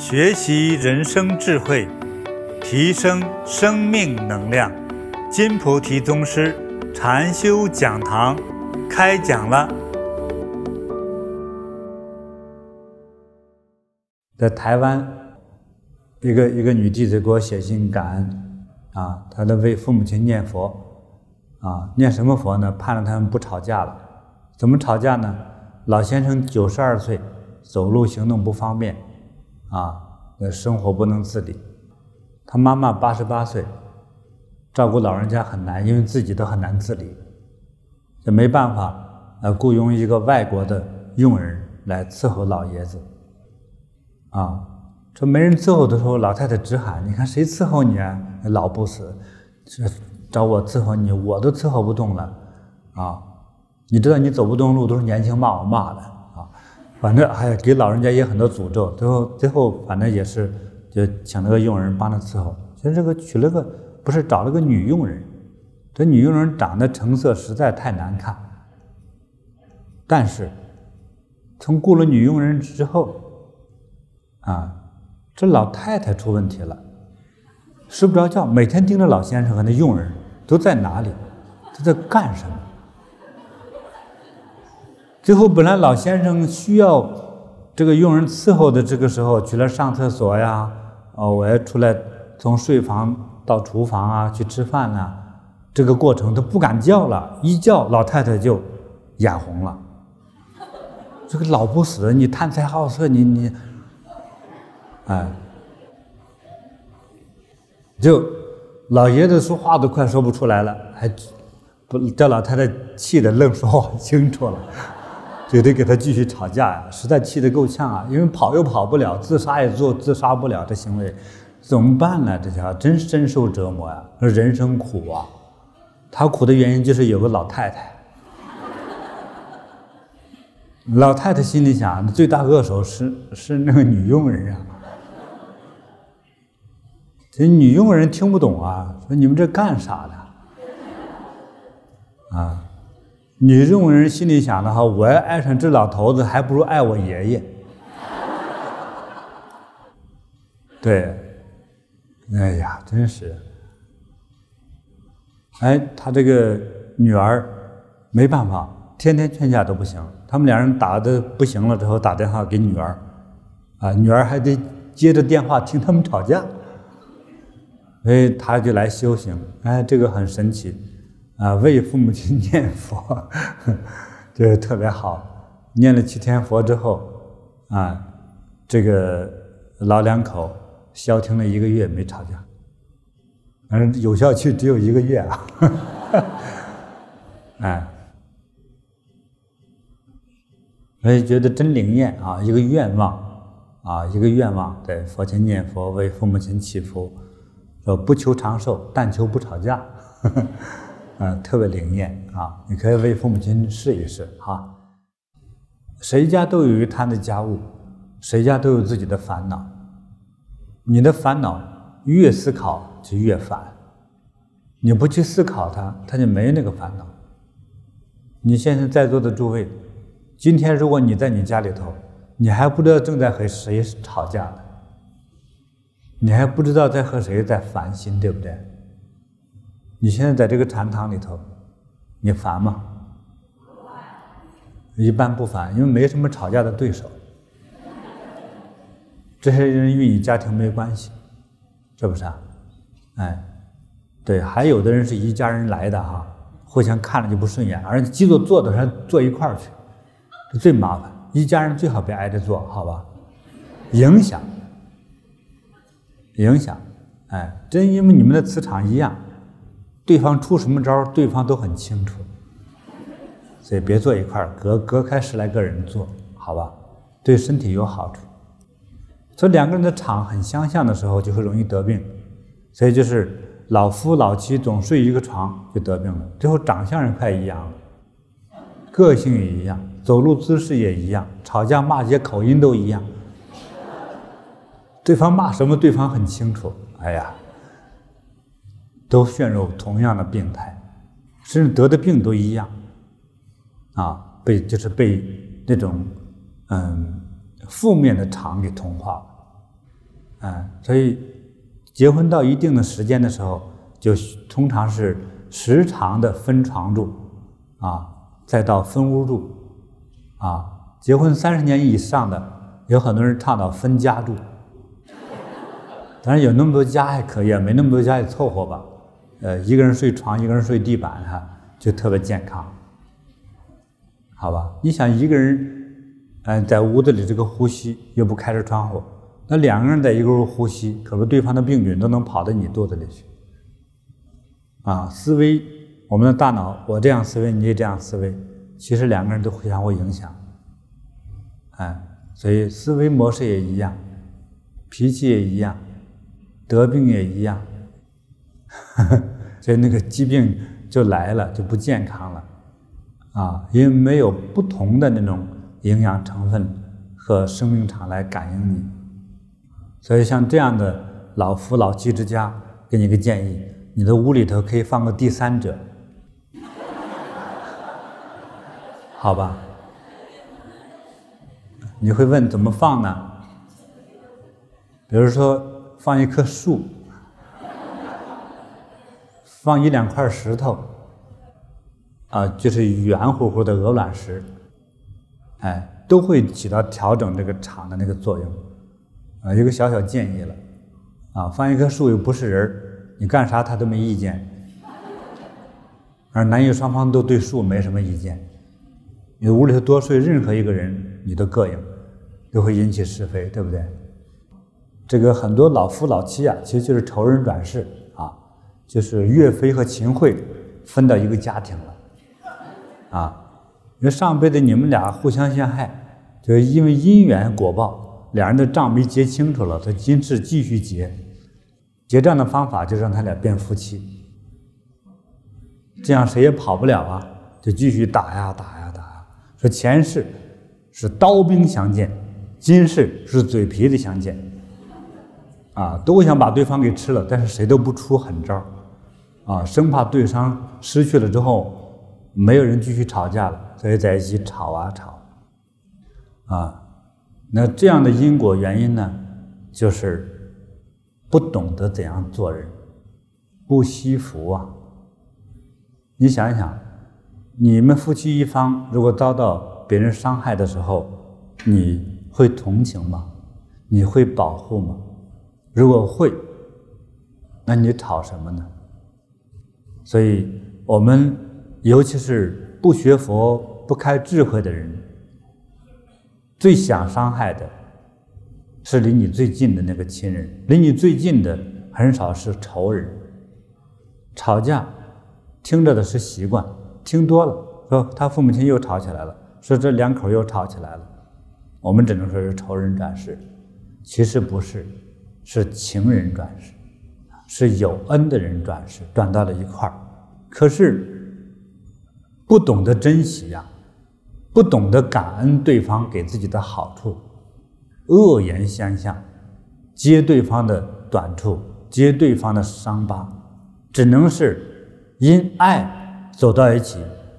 学习人生智慧，提升生命能量。金菩提宗师禅修讲堂开讲了。在台湾，一个一个女弟子给我写信感恩啊，她在为父母亲念佛啊，念什么佛呢？盼着他们不吵架了。怎么吵架呢？老先生九十二岁，走路行动不方便，啊，那生活不能自理。他妈妈八十八岁，照顾老人家很难，因为自己都很难自理，就没办法，呃，雇佣一个外国的佣人来伺候老爷子。啊，这没人伺候的时候，老太太直喊：“你看谁伺候你啊？老不死，这找我伺候你，我都伺候不动了。”啊。你知道你走不动路都是年轻骂我骂的，反正还给老人家也很多诅咒，最后最后反正也是就请了个佣人帮他伺候。其实这个娶了个不是找了个女佣人，这女佣人长得成色实在太难看。但是从雇了女佣人之后，啊，这老太太出问题了，睡不着觉，每天盯着老先生和那佣人都在哪里，都在干什么。最后，本来老先生需要这个佣人伺候的这个时候，去了上厕所呀，哦，我要出来从睡房到厨房啊去吃饭呐，这个过程都不敢叫了，一叫老太太就眼红了。这个老不死，你贪财好色，你你，哎，就老爷子说话都快说不出来了，还不这老太太气得愣说话清楚了。就得给他继续吵架呀，实在气得够呛啊！因为跑又跑不了，自杀也做自杀不了，这行为怎么办呢？这家伙真深受折磨呀，人生苦啊！他苦的原因就是有个老太太。老太太心里想，最大恶手是是那个女佣人啊。这女佣人听不懂啊，说你们这干啥的？啊。女佣人心里想的哈，我要爱上这老头子，还不如爱我爷爷。对，哎呀，真是。哎，他这个女儿没办法，天天劝架都不行。他们两人打的不行了之后，打电话给女儿，啊，女儿还得接着电话听他们吵架，所以他就来修行。哎，这个很神奇。啊，为父母亲念佛，就是特别好。念了七天佛之后，啊，这个老两口消停了一个月没吵架，反正有效期只有一个月啊。哎，所以觉得真灵验啊！一个愿望啊，一个愿望，在佛前念佛，为父母亲祈福，说不求长寿，但求不吵架。呵 呵啊，特别灵验啊！你可以为父母亲试一试哈。谁家都有一摊的家务，谁家都有自己的烦恼。你的烦恼越思考就越烦，你不去思考它，它就没那个烦恼。你现在在座的诸位，今天如果你在你家里头，你还不知道正在和谁吵架呢，你还不知道在和谁在烦心，对不对？你现在在这个禅堂里头，你烦吗？一般不烦，因为没什么吵架的对手。这些人与你家庭没关系，是不是啊？哎，对，还有的人是一家人来的哈，互相看着就不顺眼，而且基座坐的还坐一块儿去，这最麻烦。一家人最好别挨着坐，好吧？影响，影响，哎，真因为你们的磁场一样。对方出什么招，对方都很清楚，所以别坐一块儿，隔隔开十来个人坐，好吧？对身体有好处。所以两个人的场很相像的时候，就会容易得病。所以就是老夫老妻总睡一个床，就得病了。最后长相也快一样了，个性也一样，走路姿势也一样，吵架骂街口音都一样。对方骂什么，对方很清楚。哎呀。都陷入同样的病态，甚至得的病都一样，啊，被就是被那种嗯负面的场给同化了。啊，所以结婚到一定的时间的时候，就通常是时常的分床住，啊，再到分屋住，啊，结婚三十年以上的，有很多人倡导分家住，当然有那么多家还可以啊，没那么多家也凑合吧，呃，一个人睡床，一个人睡地板，哈，就特别健康。好吧，你想一个人，嗯，在屋子里这个呼吸又不开着窗户，那两个人在一个屋呼吸，可不对方的病菌都能跑到你肚子里去。啊，思维，我们的大脑，我这样思维，你也这样思维，其实两个人都互相会影响。哎，所以思维模式也一样，脾气也一样，得病也一样，所以那个疾病就来了，就不健康了。啊，因为没有不同的那种营养成分和生命场来感应你，所以像这样的老夫老妻之家，给你个建议，你的屋里头可以放个第三者，好吧？你会问怎么放呢？比如说放一棵树，放一两块石头。啊，就是圆乎乎的鹅卵石，哎，都会起到调整这个场的那个作用，啊，一个小小建议了，啊，放一棵树又不是人你干啥他都没意见，而男女双方都对树没什么意见，你屋里头多睡任何一个人，你都膈应，都会引起是非，对不对？这个很多老夫老妻啊，其实就是仇人转世，就是岳飞和秦桧分到一个家庭了。啊，因为上辈子你们俩互相陷害，就是因为因缘果报，两人的账没结清楚了，他今世继续结，结账的方法就让他俩变夫妻，这样谁也跑不了啊，就继续打呀打呀打呀。说前世是刀兵相见，今世是嘴皮子相见，啊，都想把对方给吃了，但是谁都不出狠招，啊，生怕对方失去了之后。没有人继续吵架了，所以在一起吵啊吵，啊，那这样的因果原因呢，就是不懂得怎样做人，不惜福啊。你想一想，你们夫妻一方如果遭到别人伤害的时候，你会同情吗？你会保护吗？如果会，那你吵什么呢？所以我们。尤其是不学佛、不开智慧的人，最想伤害的，是离你最近的那个亲人。离你最近的很少是仇人。吵架，听着的是习惯，听多了说他父母亲又吵起来了，说这两口又吵起来了，我们只能说是仇人转世，其实不是，是情人转世，是有恩的人转世，转到了一块儿。可是。不懂得珍惜呀，不懂得感恩对方给自己的好处，恶言相向，揭对方的短处，揭对方的伤疤，只能是因爱走到一起，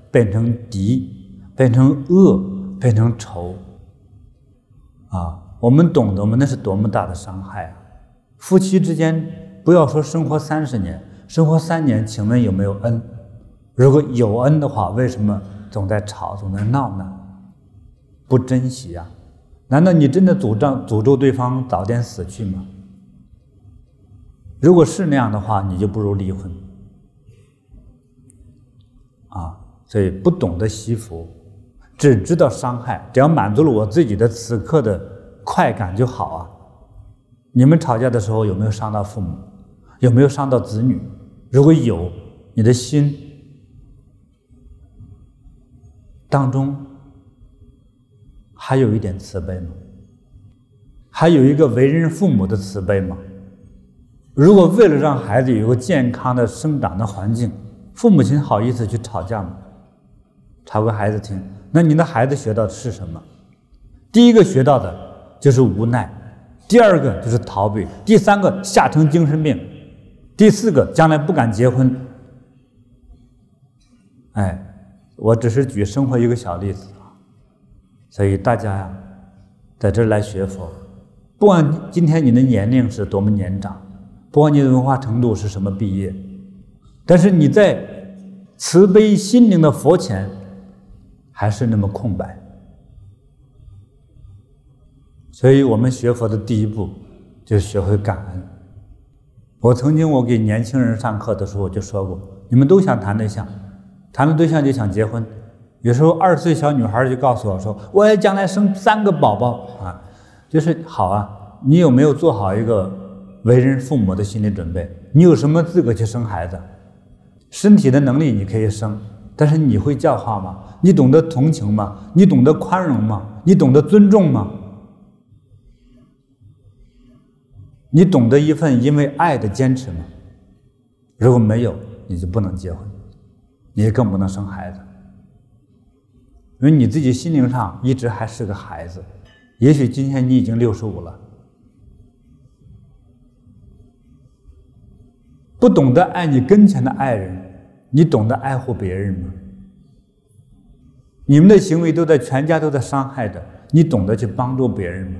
变成敌，变成恶，变成仇。啊，我们懂得吗？那是多么大的伤害啊！夫妻之间，不要说生活三十年，生活三年，请问有没有恩？如果有恩的话，为什么总在吵，总在闹呢？不珍惜呀？难道你真的诅咒诅咒对方早点死去吗？如果是那样的话，你就不如离婚。啊，所以不懂得惜福，只知道伤害，只要满足了我自己的此刻的快感就好啊。你们吵架的时候有没有伤到父母？有没有伤到子女？如果有，你的心。当中还有一点慈悲吗？还有一个为人父母的慈悲吗？如果为了让孩子有一个健康的生长的环境，父母亲好意思去吵架吗？吵给孩子听，那你的孩子学到的是什么？第一个学到的就是无奈，第二个就是逃避，第三个吓成精神病，第四个将来不敢结婚。哎。我只是举生活一个小例子啊，所以大家呀，在这儿来学佛，不管今天你的年龄是多么年长，不管你的文化程度是什么毕业，但是你在慈悲心灵的佛前，还是那么空白。所以我们学佛的第一步，就学会感恩。我曾经我给年轻人上课的时候，我就说过，你们都想谈对象，谈了对象就想结婚。有时候二十岁小女孩就告诉我说：“我要将来生三个宝宝啊！”就是好啊，你有没有做好一个为人父母的心理准备？你有什么资格去生孩子？身体的能力你可以生，但是你会教化吗？你懂得同情吗？你懂得宽容吗？你懂得尊重吗？你懂得一份因为爱的坚持吗？如果没有，你就不能结婚，你也更不能生孩子。因为你自己心灵上一直还是个孩子，也许今天你已经六十五了，不懂得爱你跟前的爱人，你懂得爱护别人吗？你们的行为都在全家都在伤害着，你懂得去帮助别人吗？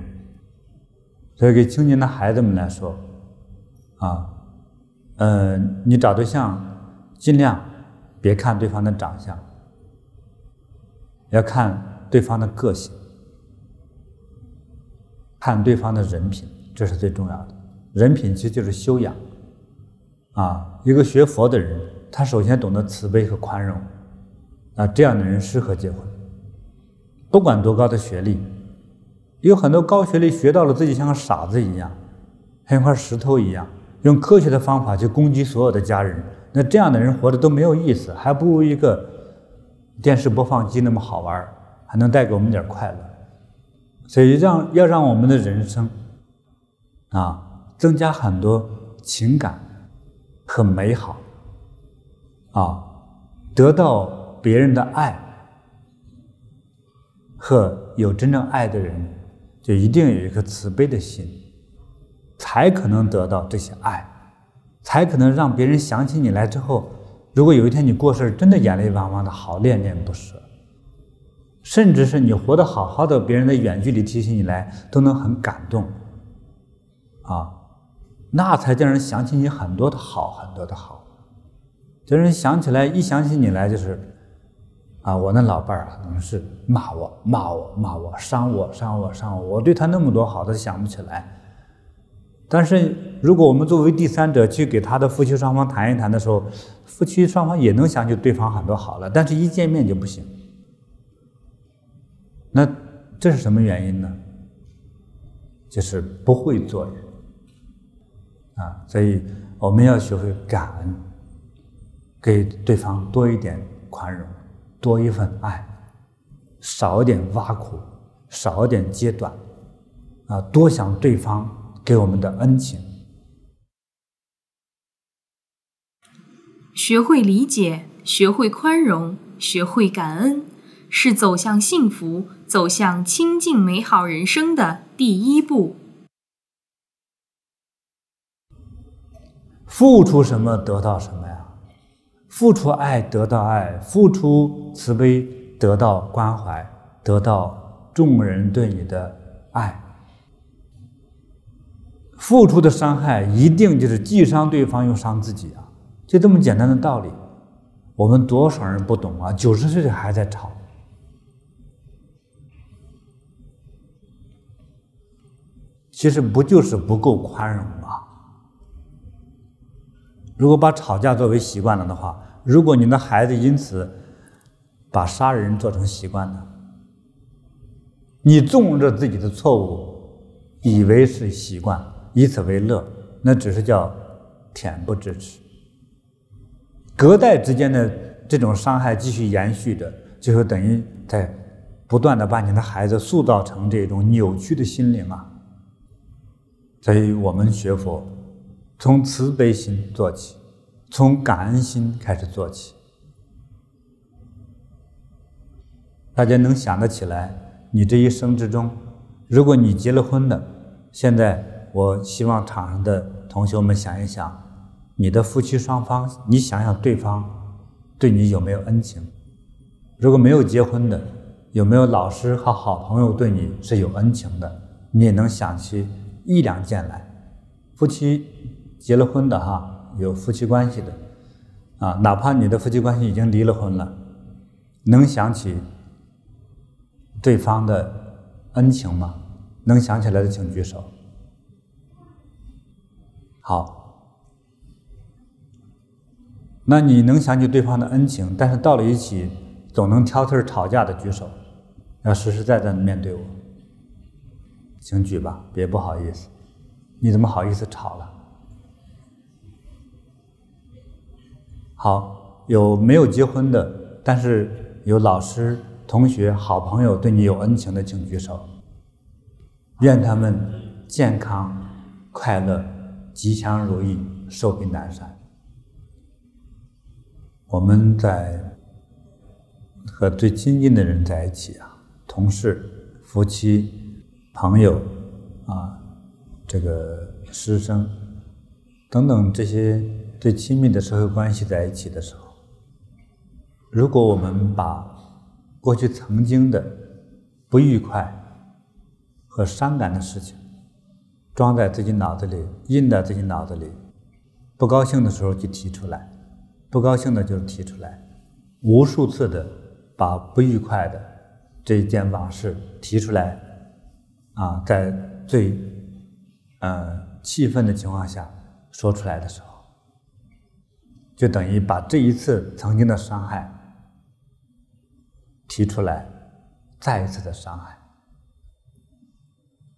所以，给青年的孩子们来说，啊，呃，你找对象尽量别看对方的长相。要看对方的个性，看对方的人品，这是最重要的。人品其实就是修养。啊，一个学佛的人，他首先懂得慈悲和宽容，啊，这样的人适合结婚。不管多高的学历，有很多高学历学到了自己像个傻子一样，像一块石头一样，用科学的方法去攻击所有的家人，那这样的人活着都没有意思，还不如一个。电视播放机那么好玩，还能带给我们点快乐，所以让要让我们的人生啊增加很多情感和美好啊，得到别人的爱和有真正爱的人，就一定有一颗慈悲的心，才可能得到这些爱，才可能让别人想起你来之后。如果有一天你过世，真的眼泪汪汪的，好恋恋不舍，甚至是你活得好好的，别人的远距离提起你来，都能很感动，啊，那才叫人想起你很多的好，很多的好，叫人想起来，一想起你来就是，啊，我那老伴儿可能是骂我，骂我，骂我，伤我，伤我，伤我，我对他那么多好，他想不起来。但是，如果我们作为第三者去给他的夫妻双方谈一谈的时候，夫妻双方也能想起对方很多好了，但是一见面就不行。那这是什么原因呢？就是不会做人啊！所以我们要学会感恩，给对方多一点宽容，多一份爱，少一点挖苦，少一点揭短，啊，多想对方。给我们的恩情，学会理解，学会宽容，学会感恩，是走向幸福、走向清净美好人生的第一步。付出什么得到什么呀？付出爱得到爱，付出慈悲得到关怀，得到众人对你的爱。付出的伤害一定就是既伤对方又伤自己啊！就这么简单的道理，我们多少人不懂啊？九十岁还在吵，其实不就是不够宽容吗？如果把吵架作为习惯了的话，如果你的孩子因此把杀人做成习惯了，你纵着自己的错误，以为是习惯。以此为乐，那只是叫恬不知耻。隔代之间的这种伤害继续延续着，就会等于在不断的把你的孩子塑造成这种扭曲的心灵啊。所以我们学佛，从慈悲心做起，从感恩心开始做起。大家能想得起来，你这一生之中，如果你结了婚的，现在。我希望场上的同学们想一想，你的夫妻双方，你想想对方对你有没有恩情？如果没有结婚的，有没有老师和好朋友对你是有恩情的？你也能想起一两件来。夫妻结了婚的哈，有夫妻关系的啊，哪怕你的夫妻关系已经离了婚了，能想起对方的恩情吗？能想起来的请举手。好，那你能想起对方的恩情，但是到了一起总能挑刺吵架的举手，要实实在在的面对我，请举吧，别不好意思，你怎么好意思吵了？好，有没有结婚的，但是有老师、同学、好朋友对你有恩情的，请举手。愿他们健康、快乐。吉祥如意，寿比南山。我们在和最亲近的人在一起啊，同事、夫妻、朋友啊，这个师生等等这些最亲密的社会关系在一起的时候，如果我们把过去曾经的不愉快和伤感的事情，装在自己脑子里，印在自己脑子里，不高兴的时候就提出来，不高兴的就提出来，无数次的把不愉快的这一件往事提出来，啊，在最呃气愤的情况下说出来的时候，就等于把这一次曾经的伤害提出来，再一次的伤害。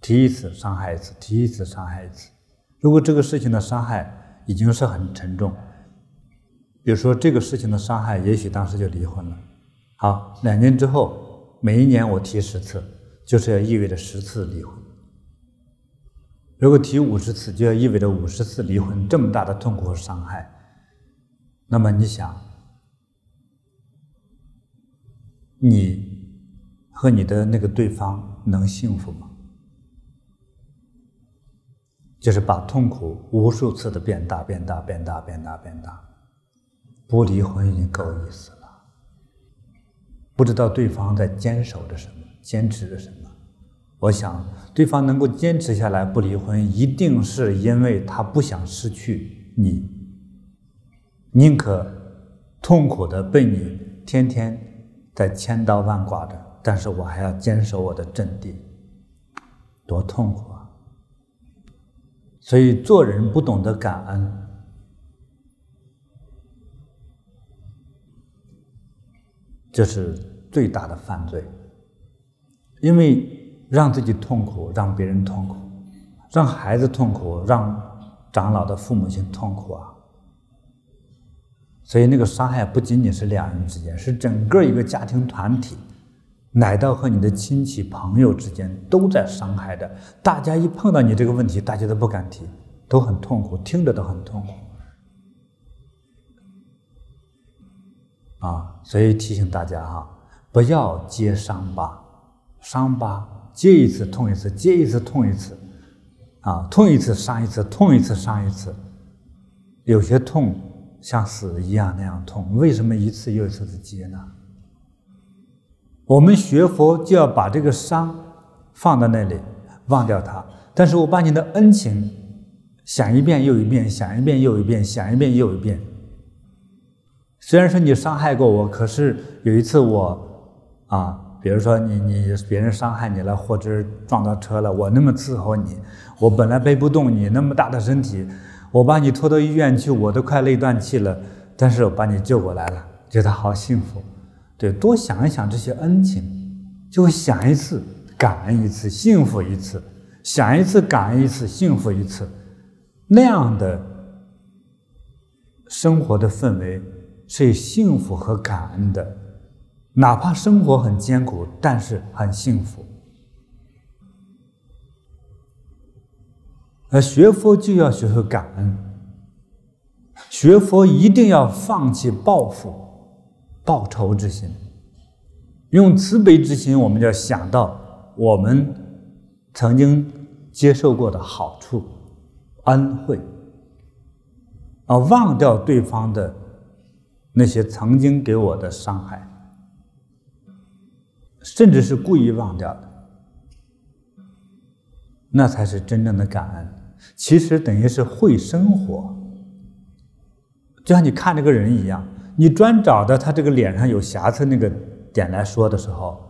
提一次伤害一次，提一次伤害一次。如果这个事情的伤害已经是很沉重，比如说这个事情的伤害，也许当时就离婚了。好，两年之后，每一年我提十次，就是要意味着十次离婚。如果提五十次，就要意味着五十次离婚，这么大的痛苦和伤害。那么你想，你和你的那个对方能幸福吗？就是把痛苦无数次的变大、变大、变大、变大、变大，不离婚已经够意思了。不知道对方在坚守着什么，坚持着什么。我想，对方能够坚持下来不离婚，一定是因为他不想失去你，宁可痛苦的被你天天在千刀万剐着，但是我还要坚守我的阵地，多痛苦啊！所以做人不懂得感恩，这是最大的犯罪。因为让自己痛苦，让别人痛苦，让孩子痛苦，让长老的父母亲痛苦啊！所以那个伤害不仅仅是两人之间，是整个一个家庭团体。乃到和你的亲戚朋友之间都在伤害着，大家一碰到你这个问题，大家都不敢提，都很痛苦，听着都很痛苦。啊，所以提醒大家哈，不要揭伤疤，伤疤揭一次痛一次，揭一次痛一次，啊，痛一次伤一次，痛一次伤一次，有些痛像死一样那样痛，为什么一次又一次的接呢？我们学佛就要把这个伤放在那里，忘掉它。但是我把你的恩情想一遍又一遍，想一遍又一遍，想一遍又一遍。虽然说你伤害过我，可是有一次我啊，比如说你你别人伤害你了，或者撞到车了，我那么伺候你，我本来背不动你那么大的身体，我把你拖到医院去，我都快累断气了，但是我把你救过来了，觉得好幸福。对，多想一想这些恩情，就会想一次感恩一次，幸福一次；想一次感恩一次，幸福一次。那样的生活的氛围是幸福和感恩的，哪怕生活很艰苦，但是很幸福。而学佛就要学会感恩，学佛一定要放弃报复。报仇之心，用慈悲之心，我们就要想到我们曾经接受过的好处、恩惠，啊，忘掉对方的那些曾经给我的伤害，甚至是故意忘掉的。那才是真正的感恩。其实等于是会生活，就像你看这个人一样，你专找的他这个脸上有瑕疵那个点来说的时候，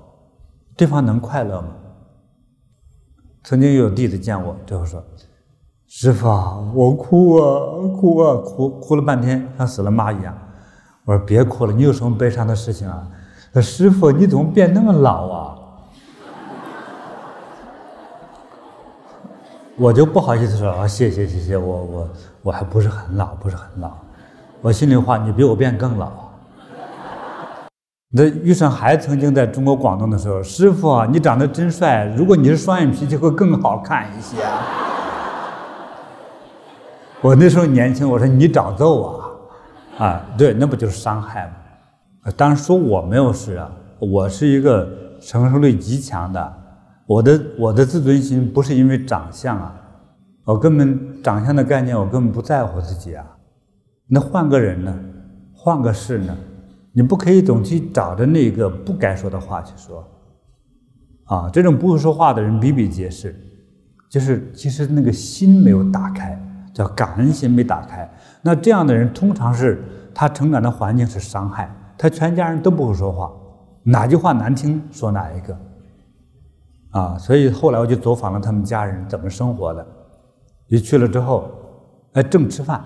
对方能快乐吗？曾经有弟子见我，最后说：“师父啊，我哭啊，哭啊，哭哭了半天，像死了妈一样。”我说：“别哭了，你有什么悲伤的事情啊？”他说：“师父，你怎么变那么老啊？”我就不好意思说啊，谢谢谢谢，我我我还不是很老，不是很老。我心里话，你比我变更老。那玉生还曾经在中国广东的时候，师傅啊，你长得真帅，如果你是双眼皮，就会更好看一些。我那时候年轻，我说你找揍啊，啊，对，那不就是伤害吗？当然说我没有事啊，我是一个承受力极强的。我的我的自尊心不是因为长相啊，我根本长相的概念我根本不在乎自己啊。那换个人呢？换个事呢？你不可以总去找着那个不该说的话去说。啊，这种不会说话的人比比皆是，就是其实那个心没有打开，叫感恩心没打开。那这样的人通常是他成长的环境是伤害，他全家人都不会说话，哪句话难听说哪一个。啊，所以后来我就走访了他们家人怎么生活的，一去了之后，哎，正吃饭，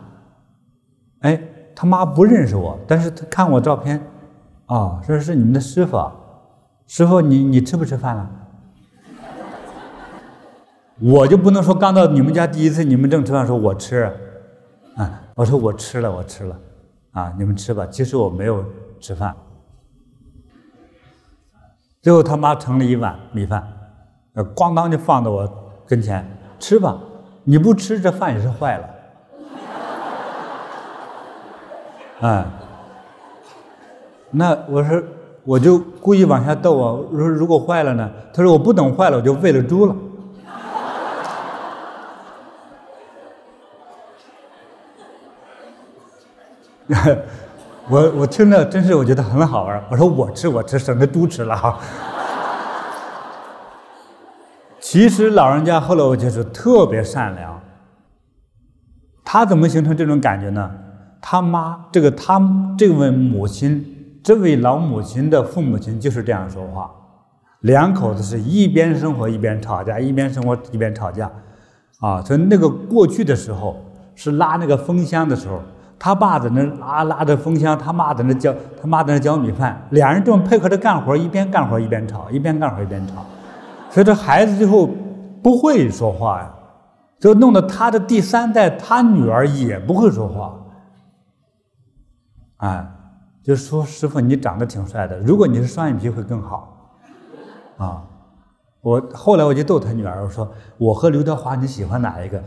哎，他妈不认识我，但是他看我照片，啊，说是你们的师傅，师傅你你吃不吃饭了？我就不能说刚到你们家第一次，你们正吃饭说我吃，啊，我说我吃了，我吃了，啊，你们吃吧，其实我没有吃饭。最后他妈盛了一碗米饭。咣当就放到我跟前，吃吧，你不吃这饭也是坏了。哎，那我说我就故意往下逗啊，我说如果坏了呢？他说我不等坏了，我就喂了猪了。我我听着真是我觉得很好玩，我说我吃我吃，省得猪吃了哈。其实老人家后来我就是特别善良。他怎么形成这种感觉呢？他妈这个他这位母亲，这位老母亲的父母亲就是这样说话。两口子是一边生活一边吵架，一边生活一边吵架，啊，所以那个过去的时候是拉那个风箱的时候，他爸在那拉拉着风箱，他妈在那浇他妈在那浇米饭，两人这么配合着干活，一边干活一边吵，一边干活一边吵。所以这孩子最后不会说话呀，就弄得他的第三代，他女儿也不会说话。哎，就说师傅你长得挺帅的，如果你是双眼皮会更好。啊，我后来我就逗他女儿，我说我和刘德华你喜欢哪一个？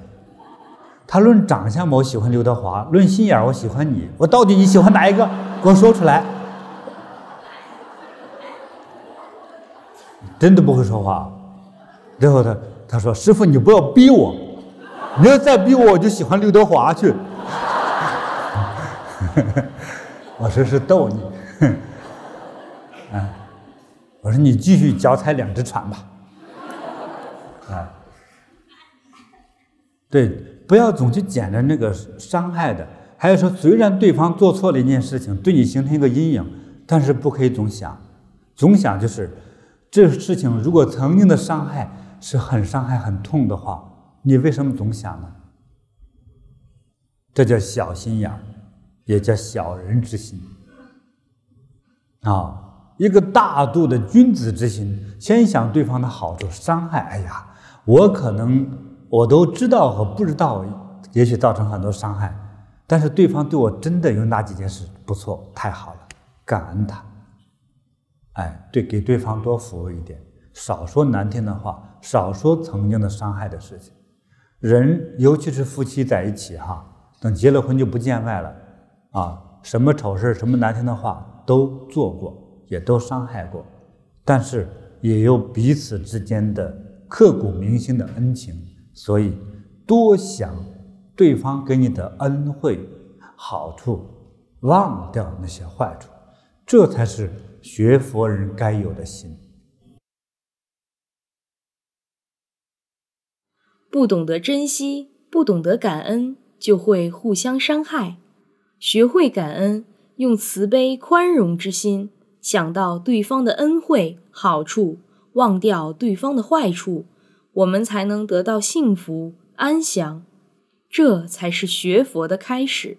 他论长相，我喜欢刘德华；论心眼我喜欢你。我到底你喜欢哪一个？给我说出来。真的不会说话，然后他他说：“师傅，你不要逼我，你要再逼我，我就喜欢刘德华去。”我说是逗你，啊，我说你继续脚踩两只船吧，啊，对，不要总去捡着那个伤害的。还有说，虽然对方做错了一件事情，对你形成一个阴影，但是不可以总想，总想就是。这事情如果曾经的伤害是很伤害、很痛的话，你为什么总想呢？这叫小心眼，也叫小人之心。啊，一个大度的君子之心，先想对方的好处，伤害。哎呀，我可能我都知道和不知道，也许造成很多伤害，但是对方对我真的有哪几件事不错，太好了，感恩他。哎，对，给对方多服务一点，少说难听的话，少说曾经的伤害的事情。人，尤其是夫妻在一起哈，等结了婚就不见外了啊，什么丑事，什么难听的话都做过，也都伤害过，但是也有彼此之间的刻骨铭心的恩情，所以多想对方给你的恩惠好处，忘掉那些坏处，这才是。学佛人该有的心。不懂得珍惜，不懂得感恩，就会互相伤害。学会感恩，用慈悲宽容之心，想到对方的恩惠好处，忘掉对方的坏处，我们才能得到幸福安详。这才是学佛的开始。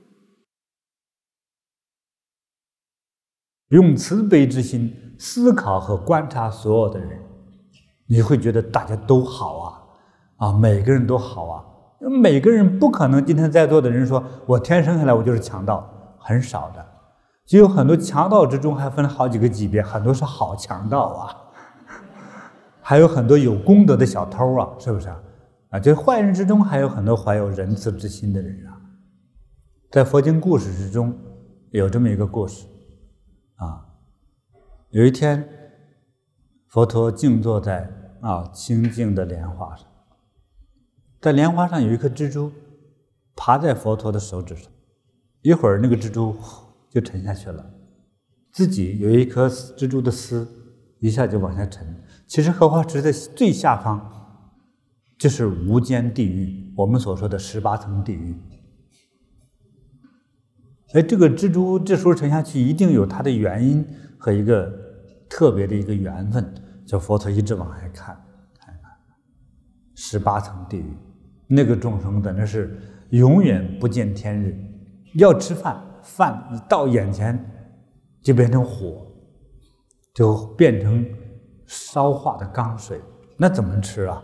用慈悲之心思考和观察所有的人，你会觉得大家都好啊，啊，每个人都好啊。每个人不可能今天在座的人说，我天生下来我就是强盗，很少的。就有很多强盗之中还分好几个级别，很多是好强盗啊，还有很多有功德的小偷啊，是不是啊？啊，这坏人之中还有很多怀有仁慈之心的人啊。在佛经故事之中，有这么一个故事啊。有一天，佛陀静坐在啊清净的莲花上，在莲花上有一颗蜘蛛，爬在佛陀的手指上。一会儿，那个蜘蛛就沉下去了，自己有一颗蜘蛛的丝，一下就往下沉。其实荷花池的最下方。就是无间地狱，我们所说的十八层地狱。哎，这个蜘蛛这时候沉下去，一定有它的原因和一个特别的一个缘分。叫佛陀一直往下看，看看十八层地狱，那个众生在那是永远不见天日，要吃饭，饭到眼前就变成火，就变成烧化的钢水，那怎么吃啊？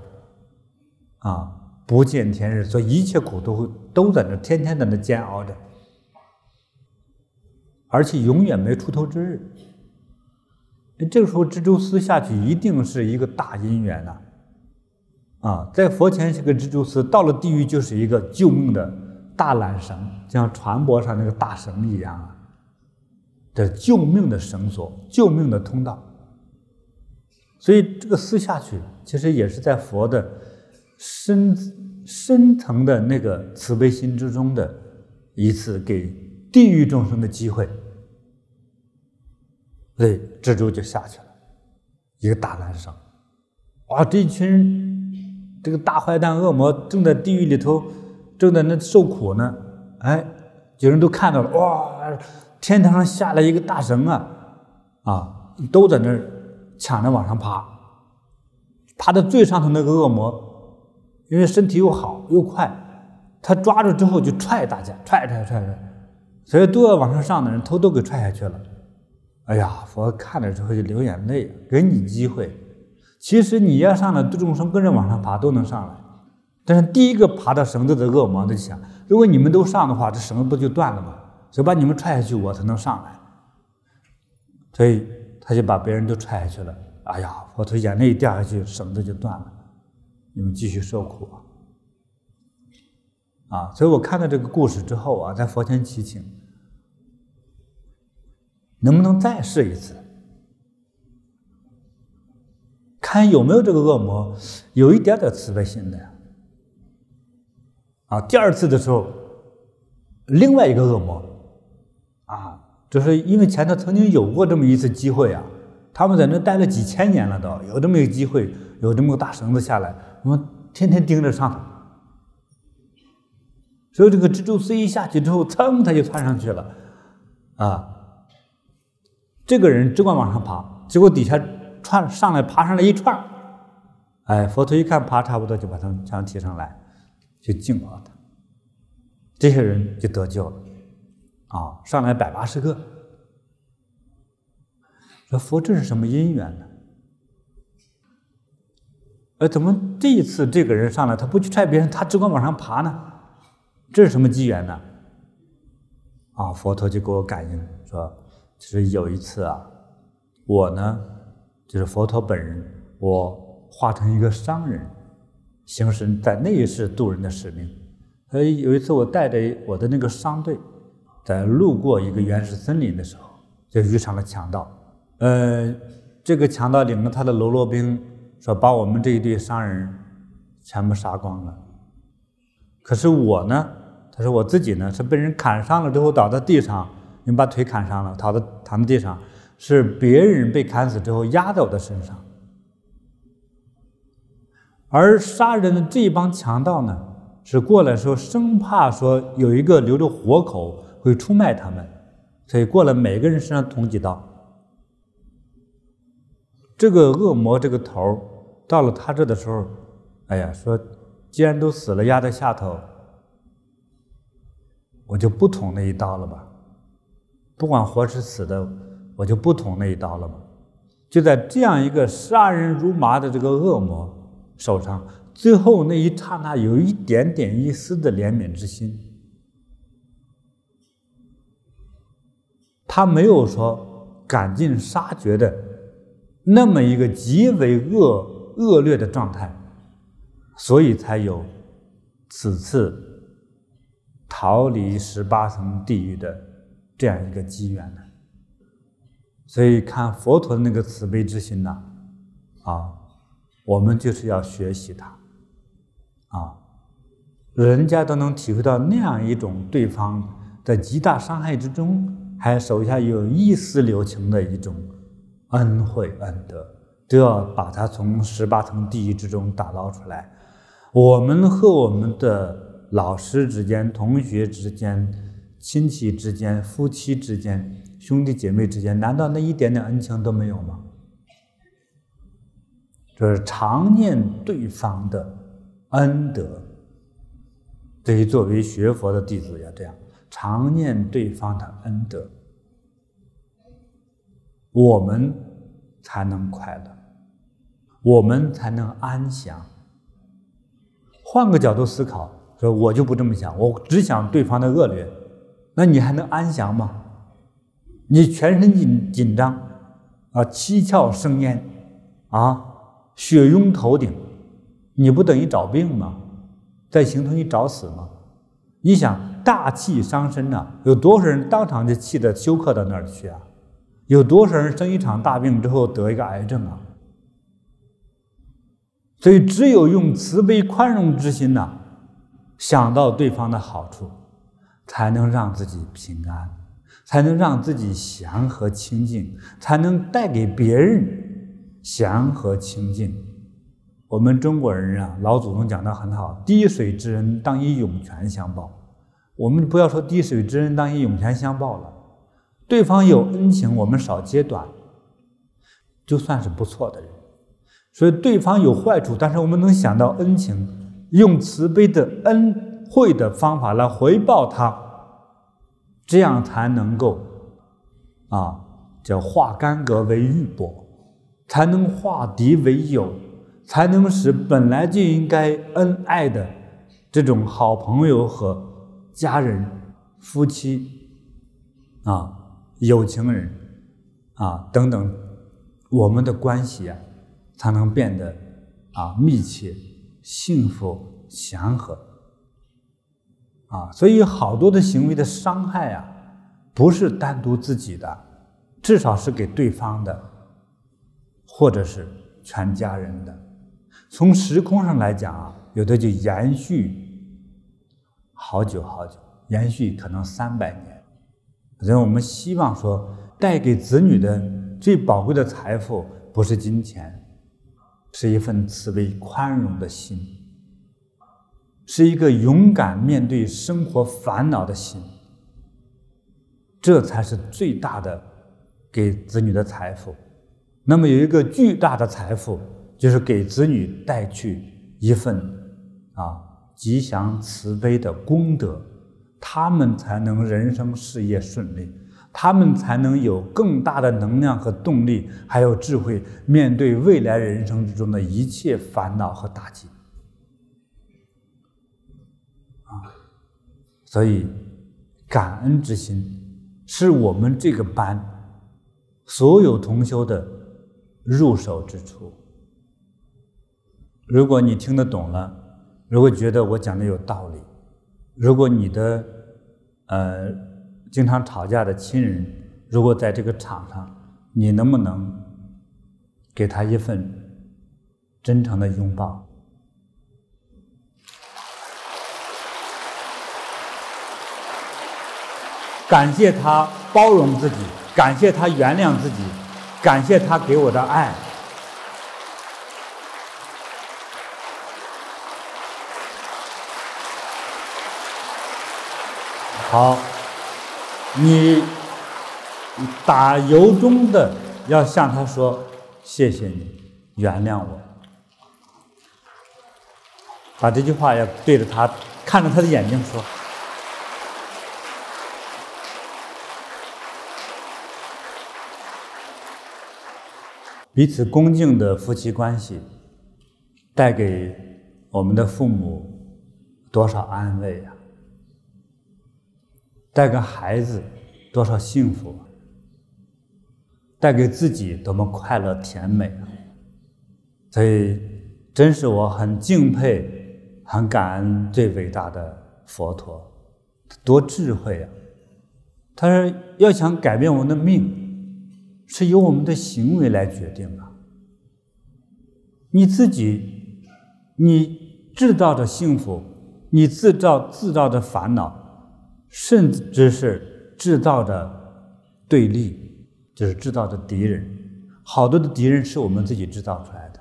啊，不见天日，所以一切苦都都在那，天天在那煎熬着，而且永远没出头之日。这个时候，蜘蛛丝下去，一定是一个大姻缘呐！啊，在佛前是个蜘蛛丝，到了地狱就是一个救命的大缆绳，就像船舶上那个大绳一样啊，这救命的绳索，救命的通道。所以这个丝下去，其实也是在佛的。深深层的那个慈悲心之中的一次给地狱众生的机会，对，蜘蛛就下去了，一个大缆绳，哇，这一群人这个大坏蛋恶魔正在地狱里头，正在那受苦呢，哎，有人都看到了，哇，天堂上下来一个大神啊，啊，都在那儿抢着往上爬，爬到最上头那个恶魔。因为身体又好又快，他抓住之后就踹大家，踹踹踹踹，所以都要往上上的人头都给踹下去了。哎呀，佛看了之后就流眼泪，给你机会。其实你要上来，众生跟着往上爬都能上来，但是第一个爬到绳子的恶魔就想：如果你们都上的话，这绳子不就断了吗？所以把你们踹下去，我才能上来。所以他就把别人都踹下去了。哎呀，佛陀眼泪掉下去，绳子就断了。你们继续受苦啊！啊，所以我看到这个故事之后啊，在佛前祈请，能不能再试一次，看有没有这个恶魔有一点点慈悲心的呀？啊，第二次的时候，另外一个恶魔，啊，就是因为前头曾经有过这么一次机会啊，他们在那待了几千年了都，有这么一个机会，有这么个大绳子下来。我们天天盯着上头，所以这个蜘蛛丝一下去之后，噌，它就窜上去了，啊！这个人只管往上爬，结果底下窜上来，爬上来一串，哎，佛陀一看爬差不多，就把他们全提上来，就敬了他，这些人就得救了，啊，上来百八十个，说佛这是什么因缘呢？呃，怎么这一次这个人上来，他不去踹别人，他只管往上爬呢？这是什么机缘呢？啊，佛陀就给我感应说，其实有一次啊，我呢，就是佛陀本人，我化成一个商人，行神在那一世渡人的使命。所以有一次我带着我的那个商队，在路过一个原始森林的时候，就遇上了强盗。呃，这个强盗领着他的喽啰兵。说把我们这一队商人全部杀光了。可是我呢？他说我自己呢是被人砍伤了之后倒在地上，你把腿砍伤了，躺在躺在地上，是别人被砍死之后压在我的身上。而杀人的这一帮强盗呢，是过来说生怕说有一个留着活口会出卖他们，所以过来每个人身上捅几刀。这个恶魔这个头到了他这的时候，哎呀，说既然都死了，压在下头，我就不捅那一刀了吧，不管活是死的，我就不捅那一刀了吧。就在这样一个杀人如麻的这个恶魔手上，最后那一刹那，有一点点一丝的怜悯之心。他没有说赶尽杀绝的那么一个极为恶恶劣的状态，所以才有此次逃离十八层地狱的这样一个机缘呢。所以看佛陀的那个慈悲之心呐，啊，我们就是要学习他，啊，人家都能体会到那样一种对方在极大伤害之中，还手下有一丝留情的一种恩惠恩德，都要把他从十八层地狱之中打捞出来。我们和我们的老师之间、同学之间、亲戚之间、夫妻之间。兄弟姐妹之间，难道那一点点恩情都没有吗？就是常念对方的恩德。对于作为学佛的弟子要这样，常念对方的恩德，我们才能快乐，我们才能安详。换个角度思考，说我就不这么想，我只想对方的恶劣，那你还能安详吗？你全身紧紧张，啊，七窍生烟，啊，血涌头顶，你不等于找病吗？在行头你找死吗？你想大气伤身呐、有多少人当场就气得休克到那儿去啊？有多少人生一场大病之后得一个癌症啊？所以只有用慈悲宽容之心呐、想到对方的好处，才能让自己平安。才能让自己祥和清净，才能带给别人祥和清净。我们中国人啊，老祖宗讲得很好：“滴水之恩，当以涌泉相报。”我们不要说“滴水之恩，当以涌泉相报”了。对方有恩情，我们少揭短，就算是不错的人。所以，对方有坏处，但是我们能想到恩情，用慈悲的恩会的方法来回报他。这样才能够，啊，叫化干戈为玉帛，才能化敌为友，才能使本来就应该恩爱的这种好朋友和家人、夫妻，啊，有情人，啊等等，我们的关系啊，才能变得啊密切、幸福、祥和。啊，所以好多的行为的伤害啊，不是单独自己的，至少是给对方的，或者是全家人的。从时空上来讲啊，有的就延续好久好久，延续可能三百年。所以我们希望说，带给子女的最宝贵的财富，不是金钱，是一份慈悲宽容的心。是一个勇敢面对生活烦恼的心，这才是最大的给子女的财富。那么有一个巨大的财富，就是给子女带去一份啊吉祥慈悲的功德，他们才能人生事业顺利，他们才能有更大的能量和动力，还有智慧，面对未来人生之中的一切烦恼和打击。所以，感恩之心是我们这个班所有同修的入手之处。如果你听得懂了，如果觉得我讲的有道理，如果你的呃经常吵架的亲人，如果在这个场上，你能不能给他一份真诚的拥抱？感谢他包容自己感谢他原谅自己感谢他给我的爱。好你打由衷的要向他说谢谢你原谅我。把这句话要对着他看着他的眼睛说。彼此恭敬的夫妻关系，带给我们的父母多少安慰呀、啊？带给孩子多少幸福？带给自己多么快乐甜美啊！所以，真是我很敬佩、很感恩最伟大的佛陀，多智慧啊！他说要想改变我们的命。是由我们的行为来决定的。你自己，你制造的幸福，你制造制造的烦恼，甚至是制造的对立，就是制造的敌人。好多的敌人是我们自己制造出来的，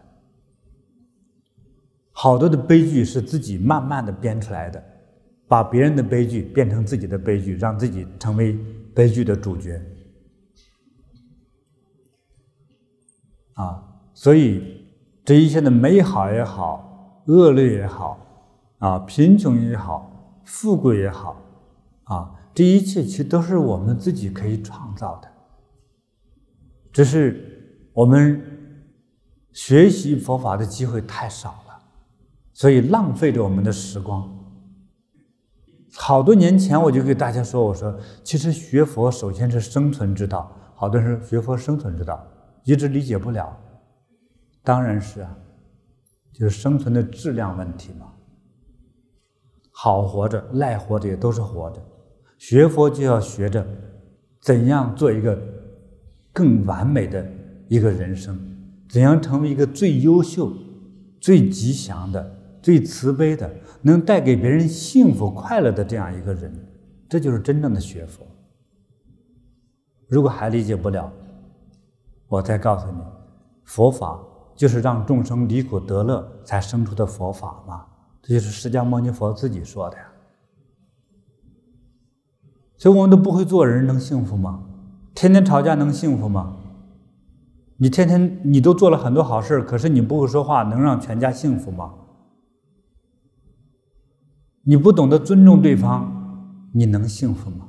好多的悲剧是自己慢慢的编出来的，把别人的悲剧变成自己的悲剧，让自己成为悲剧的主角。啊，所以这一切的美好也好，恶劣也好，啊，贫穷也好，富贵也好，啊，这一切其实都是我们自己可以创造的，只是我们学习佛法的机会太少了，所以浪费着我们的时光。好多年前我就给大家说，我说其实学佛首先是生存之道，好多人说学佛生存之道。一直理解不了，当然是啊，就是生存的质量问题嘛。好活着、赖活着也都是活着，学佛就要学着怎样做一个更完美的一个人生，怎样成为一个最优秀、最吉祥的、最慈悲的，能带给别人幸福快乐的这样一个人，这就是真正的学佛。如果还理解不了，我再告诉你，佛法就是让众生离苦得乐才生出的佛法嘛，这就是释迦牟尼佛自己说的呀。所以我们都不会做人，能幸福吗？天天吵架能幸福吗？你天天你都做了很多好事，可是你不会说话，能让全家幸福吗？你不懂得尊重对方，你能幸福吗？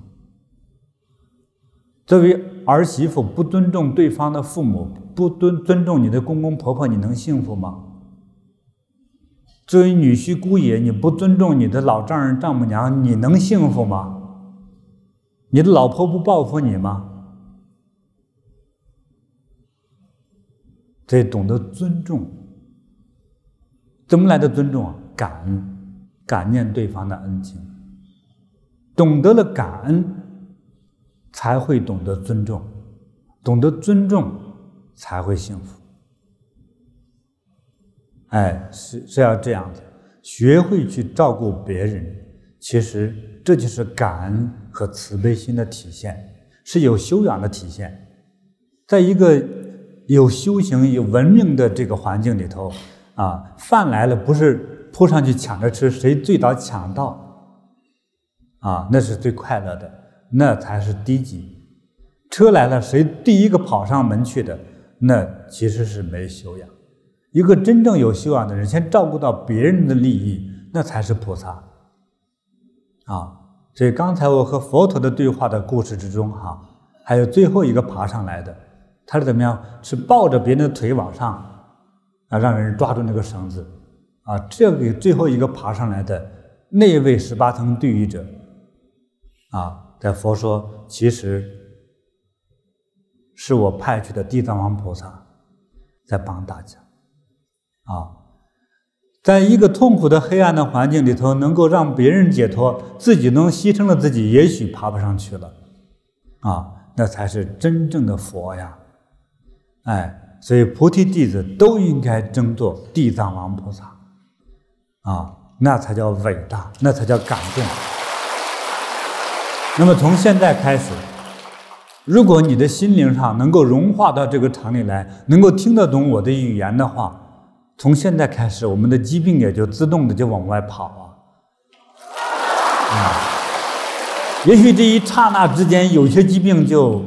作为儿媳妇，不尊重对方的父母，不尊尊重你的公公婆婆，你能幸福吗？作为女婿姑爷，你不尊重你的老丈人丈母娘，你能幸福吗？你的老婆不报复你吗？这懂得尊重，怎么来的尊重啊？感恩，感念对方的恩情，懂得了感恩。才会懂得尊重，懂得尊重，才会幸福。哎，是是要这样子，学会去照顾别人，其实这就是感恩和慈悲心的体现，是有修养的体现。在一个有修行、有文明的这个环境里头，啊，饭来了不是扑上去抢着吃，谁最早抢到，啊，那是最快乐的。那才是低级。车来了，谁第一个跑上门去的？那其实是没修养。一个真正有修养的人，先照顾到别人的利益，那才是菩萨。啊，所以刚才我和佛陀的对话的故事之中，哈，还有最后一个爬上来的，他是怎么样？是抱着别人的腿往上，啊，让人抓住那个绳子，啊，这个最后一个爬上来的那位十八层地狱者，啊。在佛说，其实是我派去的地藏王菩萨在帮大家啊，在一个痛苦的黑暗的环境里头，能够让别人解脱，自己能牺牲了自己，也许爬不上去了啊，那才是真正的佛呀！哎，所以菩提弟子都应该争做地藏王菩萨啊，那才叫伟大，那才叫感动。那么从现在开始，如果你的心灵上能够融化到这个场里来，能够听得懂我的语言的话，从现在开始，我们的疾病也就自动的就往外跑啊。啊，也许这一刹那之间，有些疾病就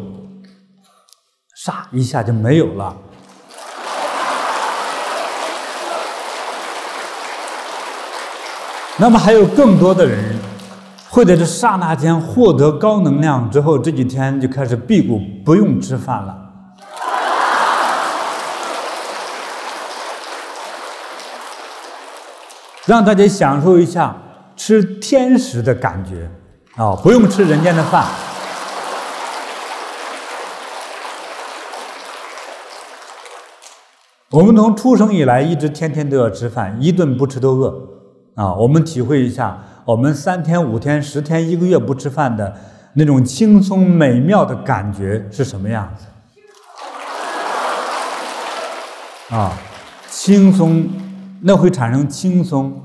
唰一下就没有了。那么还有更多的人会在这刹那间获得高能量之后，这几天就开始辟谷，不用吃饭了。让大家享受一下吃天食的感觉啊！不用吃人间的饭。我们从出生以来一直天天都要吃饭，一顿不吃都饿啊！我们体会一下，我们三天、五天、十天、一个月不吃饭的那种轻松美妙的感觉是什么样子？啊，轻松。那会产生轻松、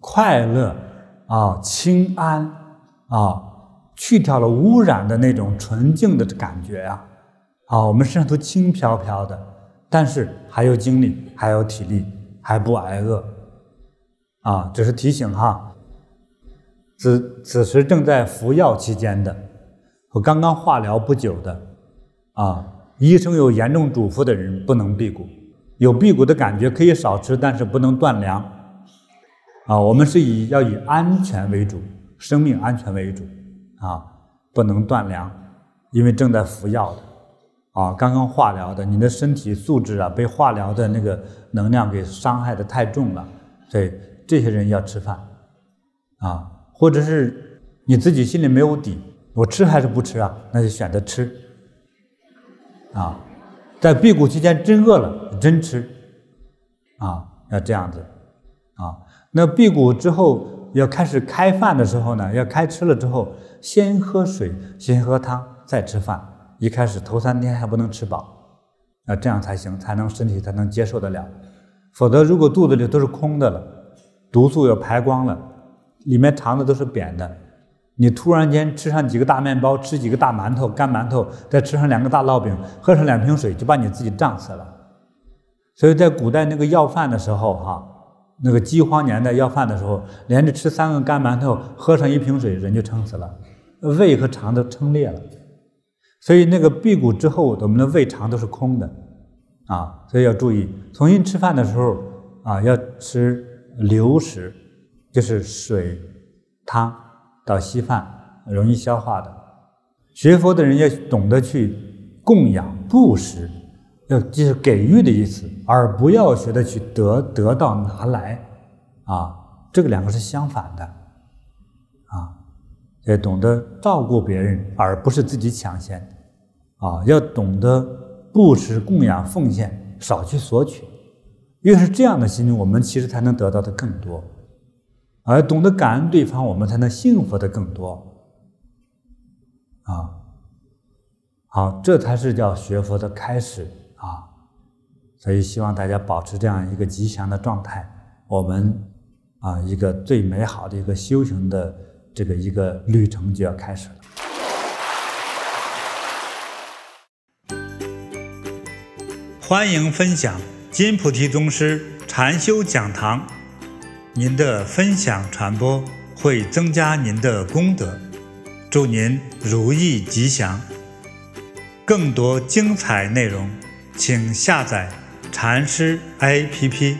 快乐啊、清安啊，去掉了污染的那种纯净的感觉呀！啊，我们身上都轻飘飘的，但是还有精力，还有体力，还不挨饿啊！这是提醒哈。此此时正在服药期间的，和刚刚化疗不久的啊，医生有严重嘱咐的人不能辟谷。有辟谷的感觉，可以少吃，但是不能断粮。啊，我们是以要以安全为主，生命安全为主，啊，不能断粮，因为正在服药的，啊，刚刚化疗的，你的身体素质啊，被化疗的那个能量给伤害的太重了，所以这些人要吃饭，啊，或者是你自己心里没有底，我吃还是不吃啊？那就选择吃，啊。在辟谷期间真饿了，真吃，啊，要这样子，啊，那辟谷之后要开始开饭的时候呢，要开吃了之后，先喝水，先喝汤，再吃饭。一开始头三天还不能吃饱，啊，这样才行，才能身体才能接受得了。否则，如果肚子里都是空的了，毒素要排光了，里面肠子都是扁的。你突然间吃上几个大面包，吃几个大馒头、干馒头，再吃上两个大烙饼，喝上两瓶水，就把你自己胀死了。所以在古代那个要饭的时候，哈，那个饥荒年代要饭的时候，连着吃三个干馒头，喝上一瓶水，人就撑死了，胃和肠都撑裂了。所以那个辟谷之后，我们的胃肠都是空的，啊，所以要注意，重新吃饭的时候啊，要吃流食，就是水汤。到稀饭容易消化的，学佛的人要懂得去供养布施，要就是给予的意思，而不要学的去得得到拿来，啊，这个两个是相反的，啊，要懂得照顾别人，而不是自己抢先，啊，要懂得布施、供养、奉献，少去索取，越是这样的心，我们其实才能得到的更多。而懂得感恩对方，我们才能幸福的更多。啊，好，这才是叫学佛的开始啊！所以希望大家保持这样一个吉祥的状态，我们啊，一个最美好的一个修行的这个一个旅程就要开始了。欢迎分享金菩提宗师禅修讲堂。您的分享传播会增加您的功德，祝您如意吉祥。更多精彩内容，请下载禅师 APP。